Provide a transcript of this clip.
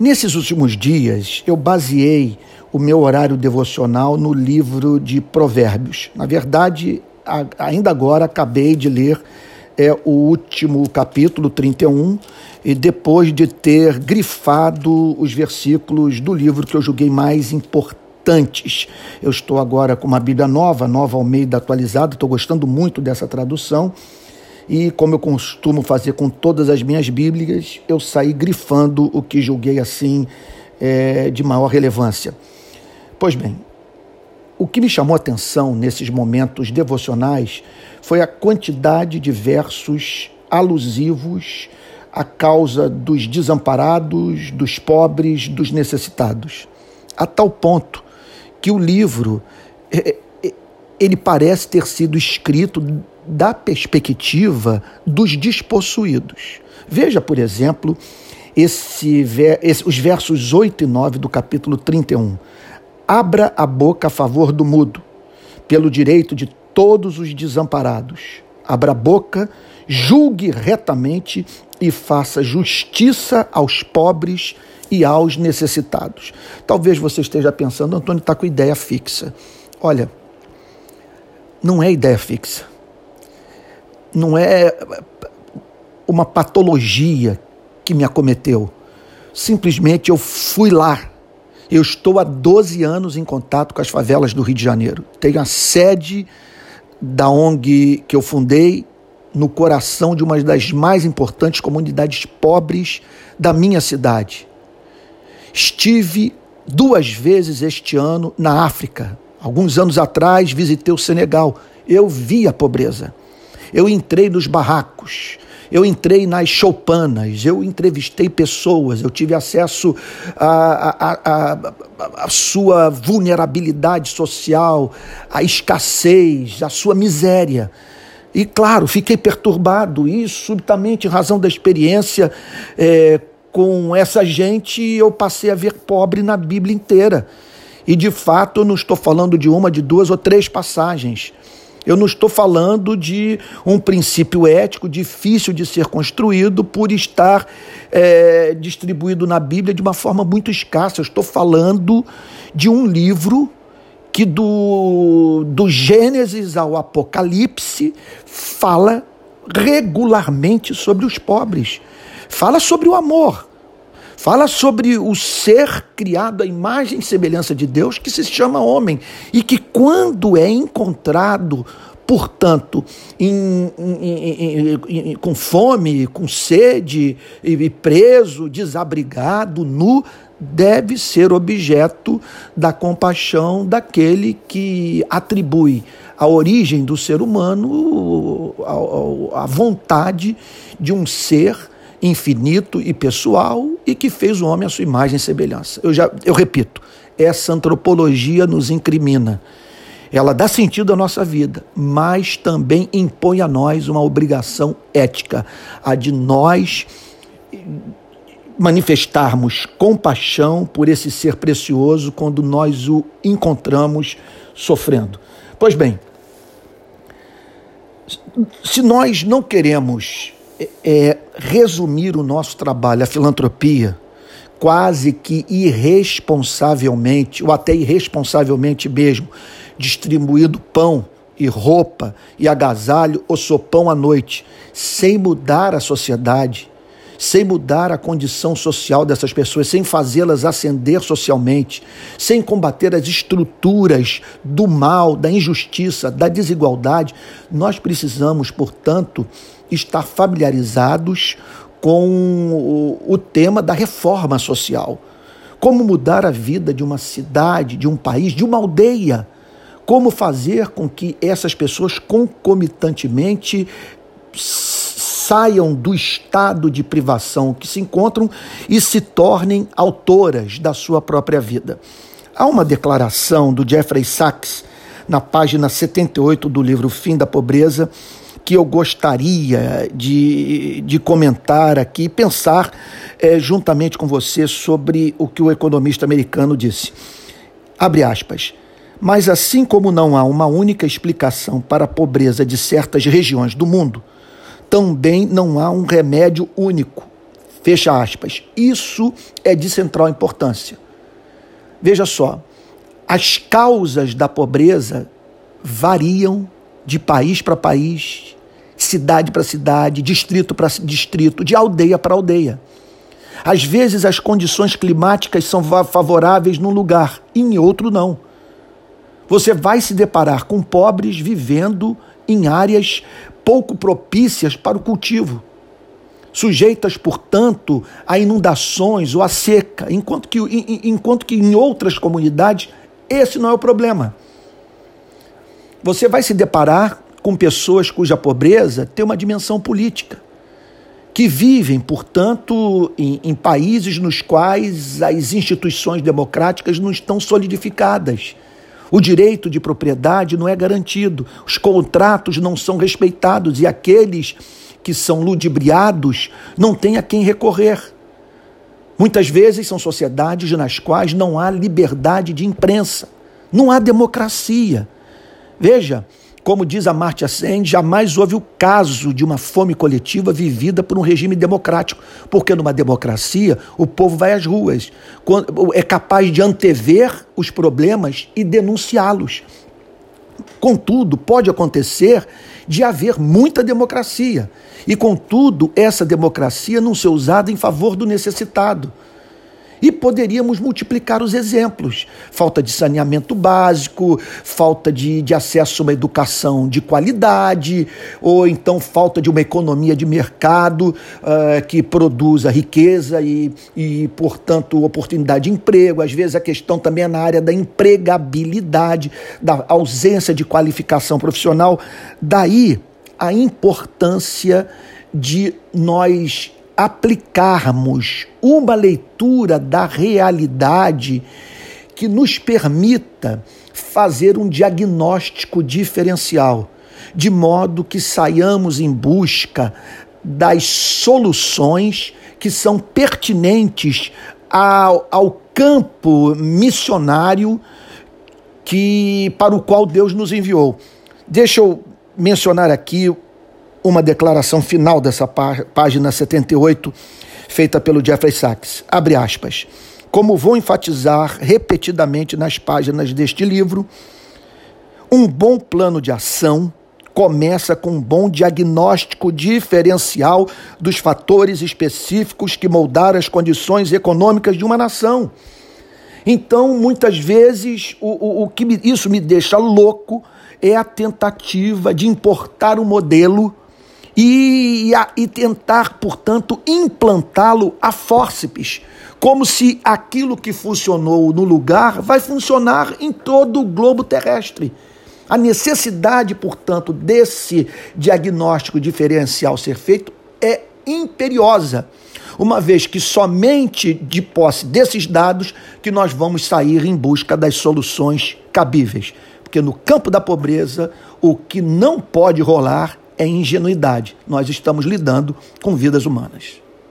Nesses últimos dias, eu baseei o meu horário devocional no livro de Provérbios. Na verdade, ainda agora acabei de ler é, o último capítulo 31 e depois de ter grifado os versículos do livro que eu julguei mais importantes. Eu estou agora com uma Bíblia nova, nova ao meio da atualizada, estou gostando muito dessa tradução. E como eu costumo fazer com todas as minhas Bíblias, eu saí grifando o que julguei assim é, de maior relevância. Pois bem, o que me chamou a atenção nesses momentos devocionais foi a quantidade de versos alusivos à causa dos desamparados, dos pobres, dos necessitados. A tal ponto que o livro é, ele parece ter sido escrito da perspectiva dos despossuídos. Veja, por exemplo, esse, esse, os versos 8 e 9 do capítulo 31. Abra a boca a favor do mudo, pelo direito de todos os desamparados. Abra a boca, julgue retamente e faça justiça aos pobres e aos necessitados. Talvez você esteja pensando, Antônio está com ideia fixa. Olha, não é ideia fixa. Não é uma patologia que me acometeu. Simplesmente eu fui lá. Eu estou há 12 anos em contato com as favelas do Rio de Janeiro. Tenho a sede da ONG que eu fundei no coração de uma das mais importantes comunidades pobres da minha cidade. Estive duas vezes este ano na África. Alguns anos atrás visitei o Senegal. Eu vi a pobreza. Eu entrei nos barracos. Eu entrei nas choupanas, eu entrevistei pessoas, eu tive acesso à sua vulnerabilidade social, à escassez, à sua miséria. E claro, fiquei perturbado e subitamente, em razão da experiência é, com essa gente, eu passei a ver pobre na Bíblia inteira. E de fato, eu não estou falando de uma, de duas ou três passagens. Eu não estou falando de um princípio ético difícil de ser construído por estar é, distribuído na Bíblia de uma forma muito escassa. Eu estou falando de um livro que, do, do Gênesis ao Apocalipse, fala regularmente sobre os pobres, fala sobre o amor. Fala sobre o ser criado à imagem e semelhança de Deus, que se chama homem, e que quando é encontrado, portanto, em, em, em, com fome, com sede, e preso, desabrigado, nu, deve ser objeto da compaixão daquele que atribui a origem do ser humano a vontade de um ser infinito e pessoal e que fez o homem à sua imagem e semelhança. Eu já eu repito, essa antropologia nos incrimina. Ela dá sentido à nossa vida, mas também impõe a nós uma obrigação ética, a de nós manifestarmos compaixão por esse ser precioso quando nós o encontramos sofrendo. Pois bem, se nós não queremos é, resumir o nosso trabalho, a filantropia, quase que irresponsavelmente, ou até irresponsavelmente mesmo, distribuindo pão e roupa e agasalho ou sopão à noite, sem mudar a sociedade, sem mudar a condição social dessas pessoas, sem fazê-las ascender socialmente, sem combater as estruturas do mal, da injustiça, da desigualdade, nós precisamos, portanto, estar familiarizados com o, tema da reforma social. Como mudar a vida de uma cidade, de um país, de uma aldeia. Como fazer com que essas pessoas concomitantemente saiam do estado de privação que se encontram e se tornem autoras da sua própria vida. Há uma declaração do Jeffrey Sachs, na página 78 do livro Fim da Pobreza, que eu gostaria de, de comentar aqui, pensar é, juntamente com você sobre o que o economista americano disse. Abre aspas. Mas assim como não há uma única explicação para a pobreza de certas regiões do mundo, também não há um remédio único. Fecha aspas. Isso é de central importância. Veja só, as causas da pobreza variam de país para país, cidade para cidade, distrito para distrito, de aldeia para aldeia. Às vezes as condições climáticas são favoráveis num lugar e em outro não. Você vai se deparar com pobres vivendo em áreas pouco propícias para o cultivo, sujeitas, portanto, a inundações ou a seca, enquanto que, enquanto que em outras comunidades esse não é o problema. Você vai se deparar com pessoas cuja pobreza tem uma dimensão política, que vivem, portanto, em, em países nos quais as instituições democráticas não estão solidificadas. O direito de propriedade não é garantido, os contratos não são respeitados e aqueles que são ludibriados não têm a quem recorrer. Muitas vezes são sociedades nas quais não há liberdade de imprensa, não há democracia. Veja, como diz a Martia Sen, jamais houve o caso de uma fome coletiva vivida por um regime democrático, porque numa democracia o povo vai às ruas, é capaz de antever os problemas e denunciá-los. Contudo, pode acontecer de haver muita democracia, e contudo, essa democracia não ser usada em favor do necessitado. E poderíamos multiplicar os exemplos: falta de saneamento básico, falta de, de acesso a uma educação de qualidade, ou então falta de uma economia de mercado uh, que produza riqueza e, e, portanto, oportunidade de emprego. Às vezes a questão também é na área da empregabilidade, da ausência de qualificação profissional. Daí a importância de nós aplicarmos uma leitura da realidade que nos permita fazer um diagnóstico diferencial, de modo que saiamos em busca das soluções que são pertinentes ao, ao campo missionário que para o qual Deus nos enviou. Deixa eu mencionar aqui uma declaração final dessa pá página 78, feita pelo Jeffrey Sachs. Abre aspas. Como vou enfatizar repetidamente nas páginas deste livro, um bom plano de ação começa com um bom diagnóstico diferencial dos fatores específicos que moldaram as condições econômicas de uma nação. Então, muitas vezes, o, o, o que me, isso me deixa louco é a tentativa de importar um modelo e, e tentar, portanto, implantá-lo a fórceps, como se aquilo que funcionou no lugar vai funcionar em todo o globo terrestre. A necessidade, portanto, desse diagnóstico diferencial ser feito é imperiosa, uma vez que somente de posse desses dados que nós vamos sair em busca das soluções cabíveis. Porque no campo da pobreza, o que não pode rolar é ingenuidade. Nós estamos lidando com vidas humanas.